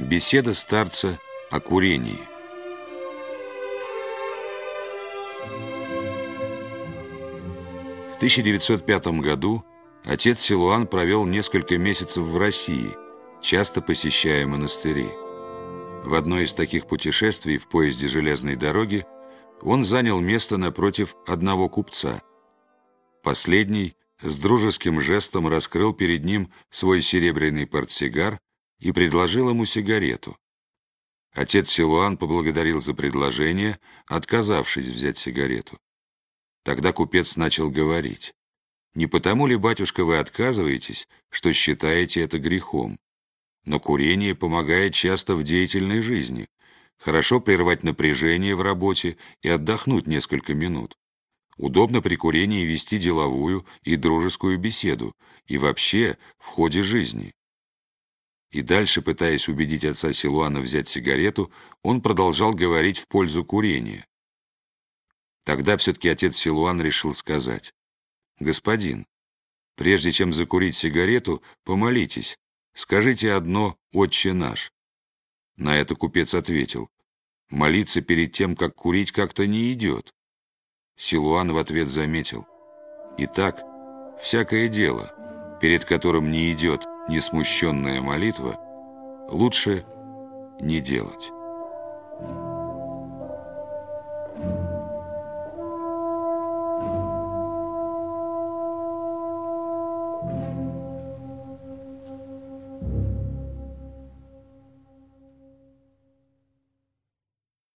Беседа старца о курении. В 1905 году отец Силуан провел несколько месяцев в России, часто посещая монастыри. В одной из таких путешествий в поезде железной дороги он занял место напротив одного купца. Последний с дружеским жестом раскрыл перед ним свой серебряный портсигар и предложил ему сигарету. Отец Силуан поблагодарил за предложение, отказавшись взять сигарету. Тогда купец начал говорить. «Не потому ли, батюшка, вы отказываетесь, что считаете это грехом? Но курение помогает часто в деятельной жизни. Хорошо прервать напряжение в работе и отдохнуть несколько минут. Удобно при курении вести деловую и дружескую беседу, и вообще в ходе жизни. И дальше, пытаясь убедить отца Силуана взять сигарету, он продолжал говорить в пользу курения. Тогда все-таки отец Силуан решил сказать, «Господин, прежде чем закурить сигарету, помолитесь, скажите одно «Отче наш». На это купец ответил, «Молиться перед тем, как курить, как-то не идет». Силуан в ответ заметил, «Итак, всякое дело, перед которым не идет несмущенная молитва, лучше не делать».